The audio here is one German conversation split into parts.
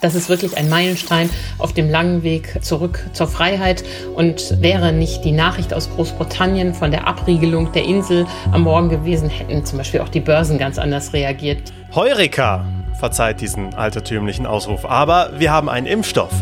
Das ist wirklich ein Meilenstein auf dem langen Weg zurück zur Freiheit. Und wäre nicht die Nachricht aus Großbritannien von der Abriegelung der Insel am Morgen gewesen, hätten zum Beispiel auch die Börsen ganz anders reagiert. Heureka! Verzeiht diesen altertümlichen Ausruf. Aber wir haben einen Impfstoff.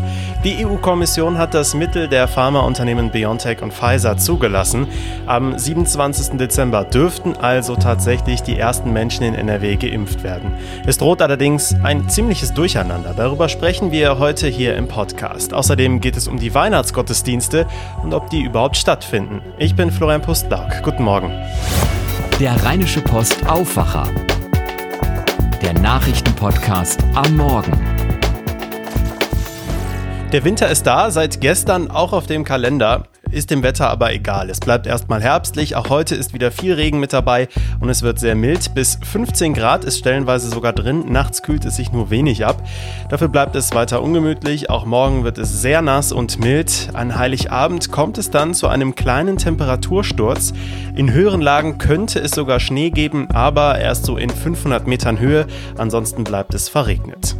Die EU-Kommission hat das Mittel der Pharmaunternehmen BioNTech und Pfizer zugelassen. Am 27. Dezember dürften also tatsächlich die ersten Menschen in NRW geimpft werden. Es droht allerdings ein ziemliches Durcheinander. Darüber sprechen wir heute hier im Podcast. Außerdem geht es um die Weihnachtsgottesdienste und ob die überhaupt stattfinden. Ich bin Florian Pustlauk. Guten Morgen. Der Rheinische Post Aufwacher der Nachrichtenpodcast am Morgen. Der Winter ist da, seit gestern auch auf dem Kalender. Ist dem Wetter aber egal. Es bleibt erstmal herbstlich. Auch heute ist wieder viel Regen mit dabei und es wird sehr mild. Bis 15 Grad ist stellenweise sogar drin. Nachts kühlt es sich nur wenig ab. Dafür bleibt es weiter ungemütlich. Auch morgen wird es sehr nass und mild. An Heiligabend kommt es dann zu einem kleinen Temperatursturz. In höheren Lagen könnte es sogar Schnee geben, aber erst so in 500 Metern Höhe. Ansonsten bleibt es verregnet.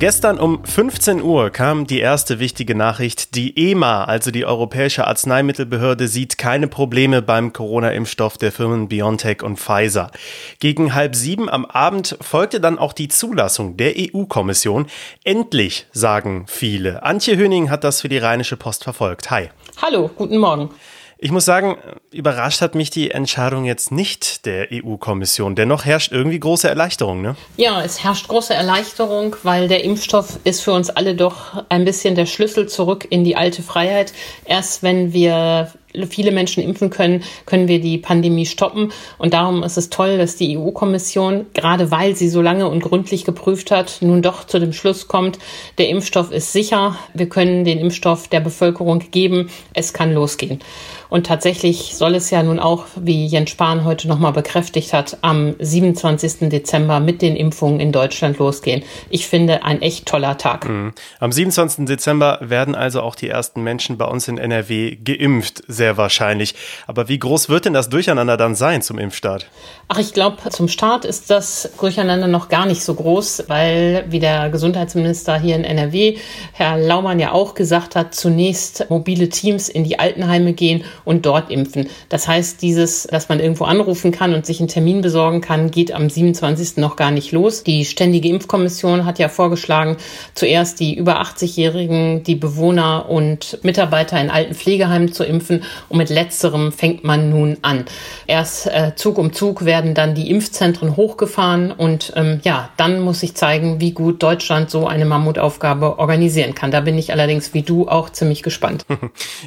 Gestern um 15 Uhr kam die erste wichtige Nachricht. Die EMA, also die Europäische Arzneimittelbehörde, sieht keine Probleme beim Corona-Impfstoff der Firmen BioNTech und Pfizer. Gegen halb sieben am Abend folgte dann auch die Zulassung der EU-Kommission. Endlich, sagen viele. Antje Höning hat das für die Rheinische Post verfolgt. Hi. Hallo, guten Morgen. Ich muss sagen, überrascht hat mich die Entscheidung jetzt nicht der EU-Kommission. Dennoch herrscht irgendwie große Erleichterung, ne? Ja, es herrscht große Erleichterung, weil der Impfstoff ist für uns alle doch ein bisschen der Schlüssel zurück in die alte Freiheit. Erst wenn wir viele Menschen impfen können, können wir die Pandemie stoppen. Und darum ist es toll, dass die EU-Kommission, gerade weil sie so lange und gründlich geprüft hat, nun doch zu dem Schluss kommt, der Impfstoff ist sicher, wir können den Impfstoff der Bevölkerung geben, es kann losgehen. Und tatsächlich soll es ja nun auch, wie Jens Spahn heute nochmal bekräftigt hat, am 27. Dezember mit den Impfungen in Deutschland losgehen. Ich finde ein echt toller Tag. Mhm. Am 27. Dezember werden also auch die ersten Menschen bei uns in NRW geimpft, sehr wahrscheinlich. Aber wie groß wird denn das Durcheinander dann sein zum Impfstart? Ach, ich glaube, zum Start ist das Durcheinander noch gar nicht so groß, weil, wie der Gesundheitsminister hier in NRW, Herr Laumann ja auch gesagt hat, zunächst mobile Teams in die Altenheime gehen und dort impfen. Das heißt, dieses, dass man irgendwo anrufen kann und sich einen Termin besorgen kann, geht am 27. noch gar nicht los. Die Ständige Impfkommission hat ja vorgeschlagen, zuerst die über 80-Jährigen, die Bewohner und Mitarbeiter in alten Pflegeheimen zu impfen und mit letzterem fängt man nun an. Erst äh, Zug um Zug werden dann die Impfzentren hochgefahren und ähm, ja, dann muss ich zeigen, wie gut Deutschland so eine Mammutaufgabe organisieren kann. Da bin ich allerdings wie du auch ziemlich gespannt.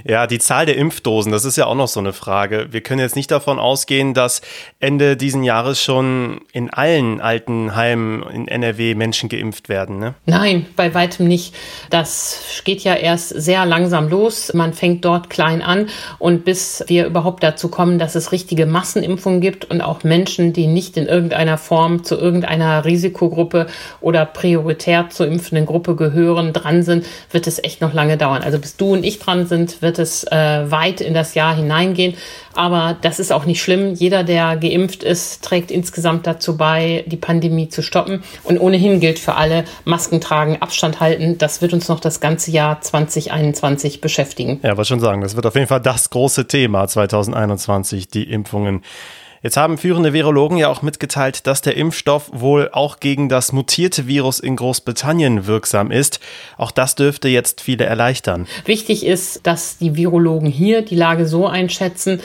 Ja, die Zahl der Impfdosen, das ist ja auch noch so eine Frage. Wir können jetzt nicht davon ausgehen, dass Ende diesen Jahres schon in allen alten Heimen in NRW Menschen geimpft werden, ne? Nein, bei weitem nicht. Das geht ja erst sehr langsam los. Man fängt dort klein an und bis wir überhaupt dazu kommen, dass es richtige Massenimpfungen gibt und auch Menschen, die nicht in irgendeiner Form zu irgendeiner Risikogruppe oder prioritär zur impfenden Gruppe gehören, dran sind, wird es echt noch lange dauern. Also bis du und ich dran sind, wird es äh, weit in das Jahr hineingehen. Aber das ist auch nicht schlimm. Jeder, der geimpft ist, trägt insgesamt dazu bei, die Pandemie zu stoppen. Und ohnehin gilt für alle, Masken tragen, Abstand halten. Das wird uns noch das ganze Jahr 2021 beschäftigen. Ja, was schon sagen. Das wird auf jeden Fall das große Thema 2021, die Impfungen. Jetzt haben führende Virologen ja auch mitgeteilt, dass der Impfstoff wohl auch gegen das mutierte Virus in Großbritannien wirksam ist. Auch das dürfte jetzt viele erleichtern. Wichtig ist, dass die Virologen hier die Lage so einschätzen,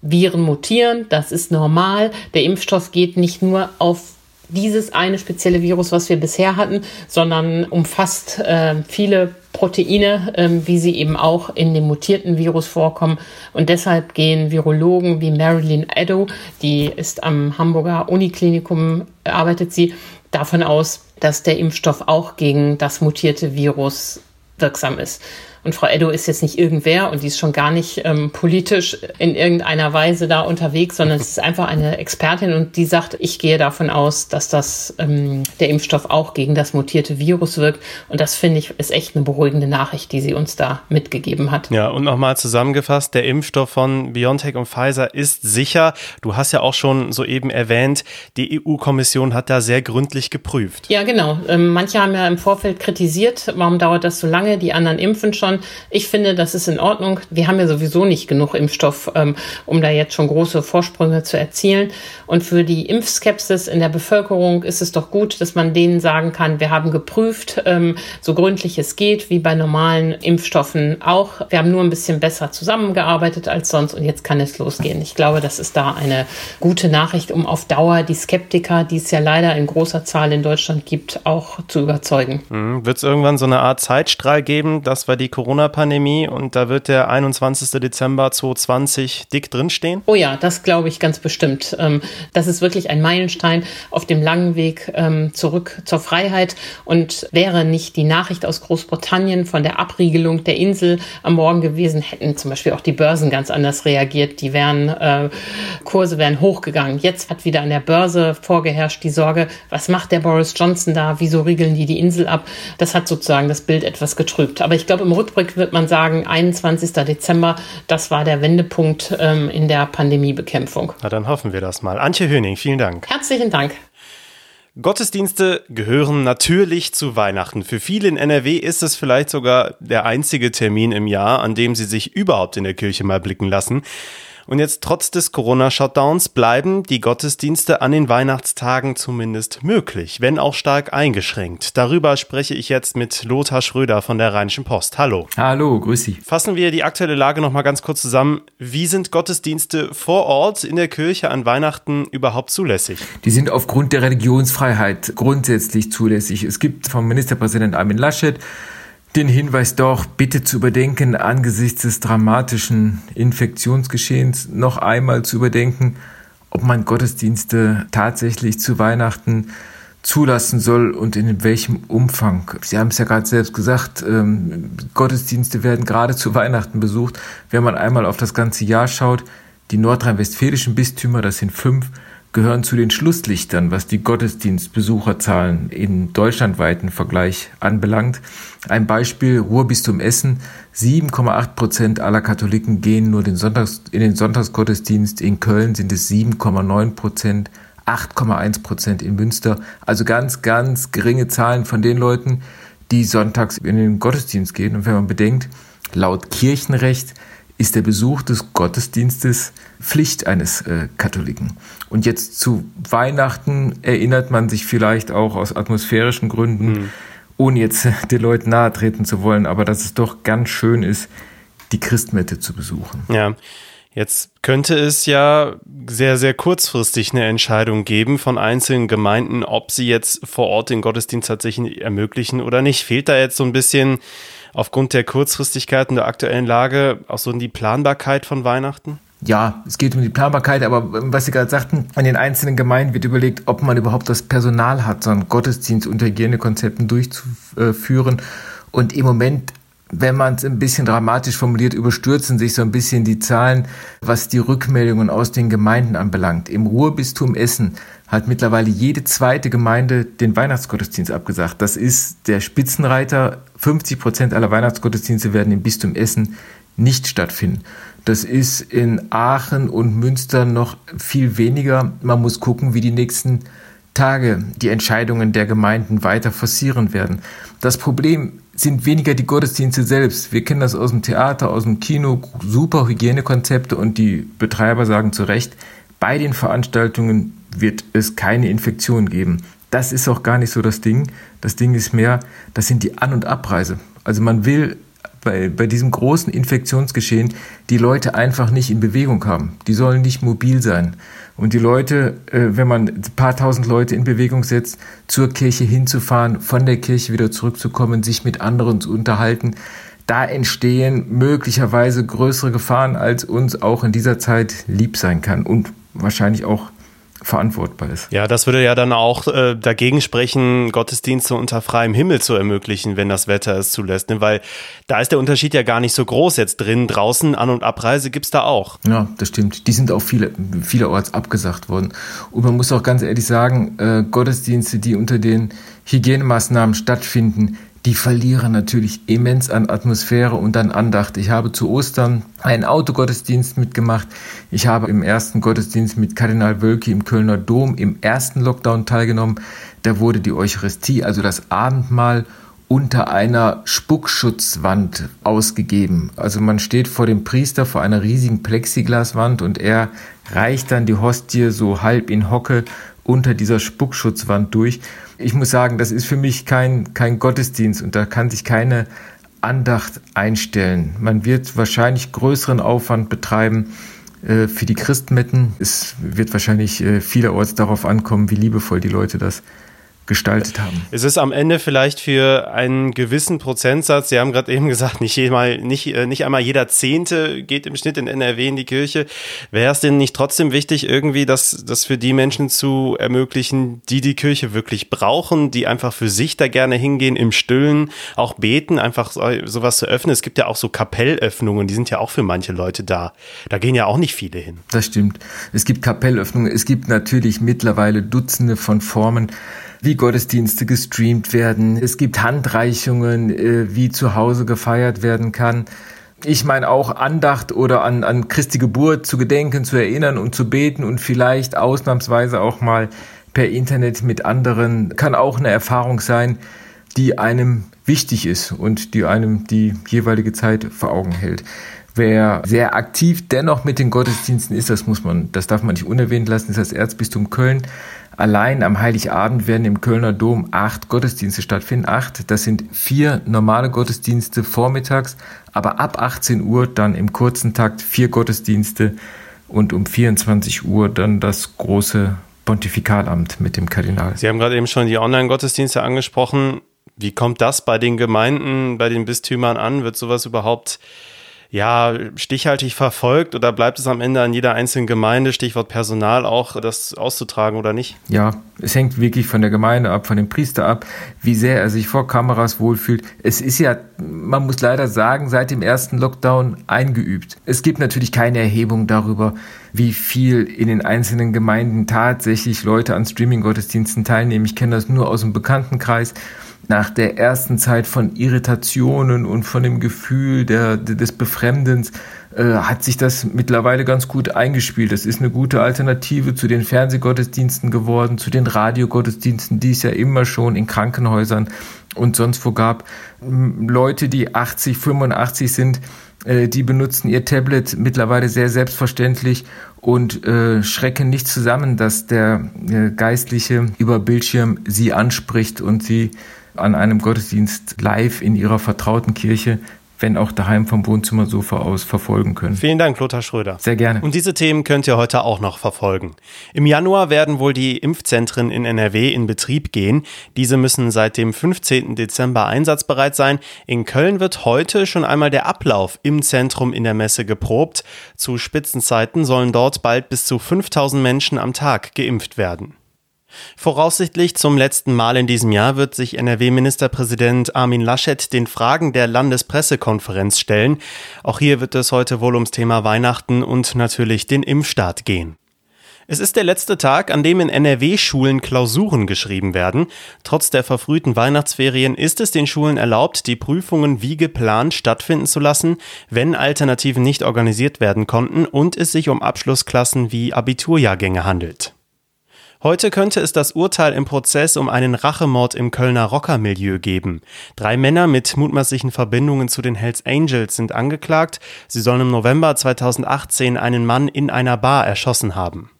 Viren mutieren, das ist normal. Der Impfstoff geht nicht nur auf dieses eine spezielle Virus, was wir bisher hatten, sondern umfasst äh, viele Proteine, ähm, wie sie eben auch in dem mutierten Virus vorkommen. Und deshalb gehen Virologen wie Marilyn Addo, die ist am Hamburger Uniklinikum, arbeitet sie, davon aus, dass der Impfstoff auch gegen das mutierte Virus wirksam ist. Und Frau Eddo ist jetzt nicht irgendwer und die ist schon gar nicht ähm, politisch in irgendeiner Weise da unterwegs, sondern es ist einfach eine Expertin und die sagt, ich gehe davon aus, dass das ähm, der Impfstoff auch gegen das mutierte Virus wirkt. Und das finde ich ist echt eine beruhigende Nachricht, die sie uns da mitgegeben hat. Ja, und nochmal zusammengefasst, der Impfstoff von BioNTech und Pfizer ist sicher. Du hast ja auch schon soeben erwähnt, die EU-Kommission hat da sehr gründlich geprüft. Ja, genau. Ähm, manche haben ja im Vorfeld kritisiert, warum dauert das so lange? Die anderen impfen schon. Ich finde, das ist in Ordnung. Wir haben ja sowieso nicht genug Impfstoff, ähm, um da jetzt schon große Vorsprünge zu erzielen. Und für die Impfskepsis in der Bevölkerung ist es doch gut, dass man denen sagen kann, wir haben geprüft, ähm, so gründlich es geht, wie bei normalen Impfstoffen auch. Wir haben nur ein bisschen besser zusammengearbeitet als sonst und jetzt kann es losgehen. Ich glaube, das ist da eine gute Nachricht, um auf Dauer die Skeptiker, die es ja leider in großer Zahl in Deutschland gibt, auch zu überzeugen. Mhm. Wird es irgendwann so eine Art Zeitstrahl geben? Das war die Corona-Pandemie und da wird der 21. Dezember 2020 dick drinstehen? Oh ja, das glaube ich ganz bestimmt. Ähm, das ist wirklich ein Meilenstein auf dem langen Weg ähm, zurück zur Freiheit und wäre nicht die Nachricht aus Großbritannien von der Abriegelung der Insel am Morgen gewesen, hätten zum Beispiel auch die Börsen ganz anders reagiert. Die wären, äh, Kurse wären hochgegangen. Jetzt hat wieder an der Börse vorgeherrscht die Sorge, was macht der Boris Johnson da? Wieso riegeln die die Insel ab? Das hat sozusagen das Bild etwas getrübt. Aber ich glaube, im Rückblick wird man sagen, 21. Dezember, das war der Wendepunkt ähm, in der Pandemiebekämpfung. Na, dann hoffen wir das mal. Antje Höning, vielen Dank. Herzlichen Dank. Gottesdienste gehören natürlich zu Weihnachten. Für viele in NRW ist es vielleicht sogar der einzige Termin im Jahr, an dem sie sich überhaupt in der Kirche mal blicken lassen. Und jetzt trotz des Corona-Shutdowns bleiben die Gottesdienste an den Weihnachtstagen zumindest möglich, wenn auch stark eingeschränkt. Darüber spreche ich jetzt mit Lothar Schröder von der Rheinischen Post. Hallo. Hallo, grüß Sie. Fassen wir die aktuelle Lage noch mal ganz kurz zusammen. Wie sind Gottesdienste vor Ort in der Kirche an Weihnachten überhaupt zulässig? Die sind aufgrund der Religionsfreiheit grundsätzlich zulässig. Es gibt vom Ministerpräsident Armin Laschet den Hinweis doch bitte zu überdenken, angesichts des dramatischen Infektionsgeschehens noch einmal zu überdenken, ob man Gottesdienste tatsächlich zu Weihnachten zulassen soll und in welchem Umfang. Sie haben es ja gerade selbst gesagt, ähm, Gottesdienste werden gerade zu Weihnachten besucht. Wenn man einmal auf das ganze Jahr schaut, die nordrhein-westfälischen Bistümer, das sind fünf, gehören zu den Schlusslichtern, was die Gottesdienstbesucherzahlen in deutschlandweiten Vergleich anbelangt. Ein Beispiel, Ruhrbistum Essen, 7,8 Prozent aller Katholiken gehen nur den Sonntags, in den Sonntagsgottesdienst. In Köln sind es 7,9 Prozent, 8,1 Prozent in Münster. Also ganz, ganz geringe Zahlen von den Leuten, die sonntags in den Gottesdienst gehen. Und wenn man bedenkt, laut Kirchenrecht ist der Besuch des Gottesdienstes Pflicht eines äh, Katholiken. Und jetzt zu Weihnachten erinnert man sich vielleicht auch aus atmosphärischen Gründen, mhm. ohne jetzt äh, den Leuten nahe treten zu wollen, aber dass es doch ganz schön ist, die Christmette zu besuchen. Ja. Jetzt könnte es ja sehr, sehr kurzfristig eine Entscheidung geben von einzelnen Gemeinden, ob sie jetzt vor Ort den Gottesdienst tatsächlich ermöglichen oder nicht. Fehlt da jetzt so ein bisschen aufgrund der Kurzfristigkeit und der aktuellen Lage auch so die Planbarkeit von Weihnachten? Ja, es geht um die Planbarkeit, aber was Sie gerade sagten, an den einzelnen Gemeinden wird überlegt, ob man überhaupt das Personal hat, so einen Gottesdienst unter Hygienekonzepten durchzuführen. Und im Moment wenn man es ein bisschen dramatisch formuliert, überstürzen sich so ein bisschen die Zahlen, was die Rückmeldungen aus den Gemeinden anbelangt. Im Ruhrbistum Essen hat mittlerweile jede zweite Gemeinde den Weihnachtsgottesdienst abgesagt. Das ist der Spitzenreiter. 50 Prozent aller Weihnachtsgottesdienste werden im Bistum Essen nicht stattfinden. Das ist in Aachen und Münster noch viel weniger. Man muss gucken, wie die nächsten Tage die Entscheidungen der Gemeinden weiter forcieren werden. Das Problem sind weniger die Gottesdienste selbst. Wir kennen das aus dem Theater, aus dem Kino, super Hygienekonzepte und die Betreiber sagen zu Recht, bei den Veranstaltungen wird es keine Infektion geben. Das ist auch gar nicht so das Ding. Das Ding ist mehr, das sind die An- und Abreise. Also man will bei, bei diesem großen Infektionsgeschehen die Leute einfach nicht in Bewegung haben. Die sollen nicht mobil sein. Und die Leute, äh, wenn man ein paar tausend Leute in Bewegung setzt, zur Kirche hinzufahren, von der Kirche wieder zurückzukommen, sich mit anderen zu unterhalten, da entstehen möglicherweise größere Gefahren, als uns auch in dieser Zeit lieb sein kann und wahrscheinlich auch verantwortbar ist. Ja, das würde ja dann auch äh, dagegen sprechen, Gottesdienste unter freiem Himmel zu ermöglichen, wenn das Wetter es zulässt. Ne? Weil da ist der Unterschied ja gar nicht so groß jetzt drin. Draußen An- und Abreise gibt es da auch. Ja, das stimmt. Die sind auch viele, vielerorts abgesagt worden. Und man muss auch ganz ehrlich sagen, äh, Gottesdienste, die unter den Hygienemaßnahmen stattfinden, die verlieren natürlich immens an Atmosphäre und an Andacht. Ich habe zu Ostern einen Autogottesdienst mitgemacht. Ich habe im ersten Gottesdienst mit Kardinal Wölki im Kölner Dom im ersten Lockdown teilgenommen. Da wurde die Eucharistie, also das Abendmahl, unter einer Spuckschutzwand ausgegeben. Also man steht vor dem Priester vor einer riesigen Plexiglaswand und er reicht dann die Hostie so halb in Hocke unter dieser Spuckschutzwand durch. Ich muss sagen, das ist für mich kein, kein Gottesdienst und da kann sich keine Andacht einstellen. Man wird wahrscheinlich größeren Aufwand betreiben äh, für die Christmetten. Es wird wahrscheinlich äh, vielerorts darauf ankommen, wie liebevoll die Leute das gestaltet haben. Es ist am Ende vielleicht für einen gewissen Prozentsatz, Sie haben gerade eben gesagt, nicht, einmal, nicht, äh, nicht einmal jeder Zehnte geht im Schnitt in NRW in die Kirche. Wäre es denn nicht trotzdem wichtig, irgendwie das, das für die Menschen zu ermöglichen, die die Kirche wirklich brauchen, die einfach für sich da gerne hingehen, im Stillen, auch beten, einfach sowas zu öffnen. Es gibt ja auch so Kapellöffnungen, die sind ja auch für manche Leute da. Da gehen ja auch nicht viele hin. Das stimmt. Es gibt Kapellöffnungen. Es gibt natürlich mittlerweile Dutzende von Formen, wie Gottesdienste gestreamt werden. Es gibt Handreichungen, äh, wie zu Hause gefeiert werden kann. Ich meine auch Andacht oder an, an Christi Geburt zu gedenken, zu erinnern und zu beten und vielleicht ausnahmsweise auch mal per Internet mit anderen kann auch eine Erfahrung sein, die einem wichtig ist und die einem die jeweilige Zeit vor Augen hält. Wer sehr aktiv dennoch mit den Gottesdiensten ist, das muss man, das darf man nicht unerwähnt lassen, ist das Erzbistum Köln. Allein am Heiligabend werden im Kölner Dom acht Gottesdienste stattfinden. Acht, das sind vier normale Gottesdienste vormittags, aber ab 18 Uhr dann im kurzen Takt vier Gottesdienste und um 24 Uhr dann das große Pontifikalamt mit dem Kardinal. Sie haben gerade eben schon die Online-Gottesdienste angesprochen. Wie kommt das bei den Gemeinden, bei den Bistümern an? Wird sowas überhaupt ja, stichhaltig verfolgt oder bleibt es am Ende an jeder einzelnen Gemeinde, Stichwort Personal, auch das auszutragen oder nicht? Ja, es hängt wirklich von der Gemeinde ab, von dem Priester ab, wie sehr er sich vor Kameras wohlfühlt. Es ist ja, man muss leider sagen, seit dem ersten Lockdown eingeübt. Es gibt natürlich keine Erhebung darüber, wie viel in den einzelnen Gemeinden tatsächlich Leute an Streaming-Gottesdiensten teilnehmen. Ich kenne das nur aus dem Bekanntenkreis nach der ersten Zeit von Irritationen und von dem Gefühl der, des Befremdens äh, hat sich das mittlerweile ganz gut eingespielt. Das ist eine gute Alternative zu den Fernsehgottesdiensten geworden, zu den Radiogottesdiensten, die es ja immer schon in Krankenhäusern und sonst wo gab. Leute, die 80, 85 sind, äh, die benutzen ihr Tablet mittlerweile sehr selbstverständlich und äh, schrecken nicht zusammen, dass der äh, Geistliche über Bildschirm sie anspricht und sie an einem Gottesdienst live in ihrer vertrauten Kirche wenn auch daheim vom Wohnzimmersofa aus verfolgen können. Vielen Dank, Lothar Schröder. Sehr gerne. Und diese Themen könnt ihr heute auch noch verfolgen. Im Januar werden wohl die Impfzentren in NRW in Betrieb gehen. Diese müssen seit dem 15. Dezember einsatzbereit sein. In Köln wird heute schon einmal der Ablauf im Zentrum in der Messe geprobt. Zu Spitzenzeiten sollen dort bald bis zu 5000 Menschen am Tag geimpft werden. Voraussichtlich zum letzten Mal in diesem Jahr wird sich NRW-Ministerpräsident Armin Laschet den Fragen der Landespressekonferenz stellen. Auch hier wird es heute wohl ums Thema Weihnachten und natürlich den Impfstart gehen. Es ist der letzte Tag, an dem in NRW-Schulen Klausuren geschrieben werden. Trotz der verfrühten Weihnachtsferien ist es den Schulen erlaubt, die Prüfungen wie geplant stattfinden zu lassen, wenn Alternativen nicht organisiert werden konnten und es sich um Abschlussklassen wie Abiturjahrgänge handelt. Heute könnte es das Urteil im Prozess um einen Rachemord im Kölner Rockermilieu geben. Drei Männer mit mutmaßlichen Verbindungen zu den Hells Angels sind angeklagt. Sie sollen im November 2018 einen Mann in einer Bar erschossen haben.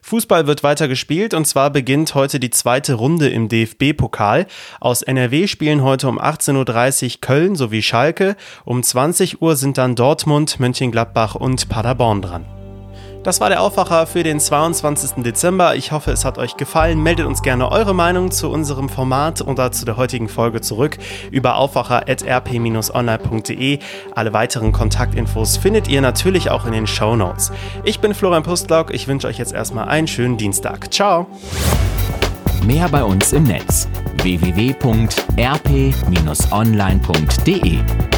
Fußball wird weiter gespielt und zwar beginnt heute die zweite Runde im DFB-Pokal. Aus NRW spielen heute um 18.30 Uhr Köln sowie Schalke. Um 20 Uhr sind dann Dortmund, Mönchengladbach und Paderborn dran. Das war der Aufwacher für den 22. Dezember. Ich hoffe, es hat euch gefallen. Meldet uns gerne eure Meinung zu unserem Format oder zu der heutigen Folge zurück über aufwacher.rp-online.de. Alle weiteren Kontaktinfos findet ihr natürlich auch in den Show Notes. Ich bin Florian Pustlock. Ich wünsche euch jetzt erstmal einen schönen Dienstag. Ciao. Mehr bei uns im Netz www.rp-online.de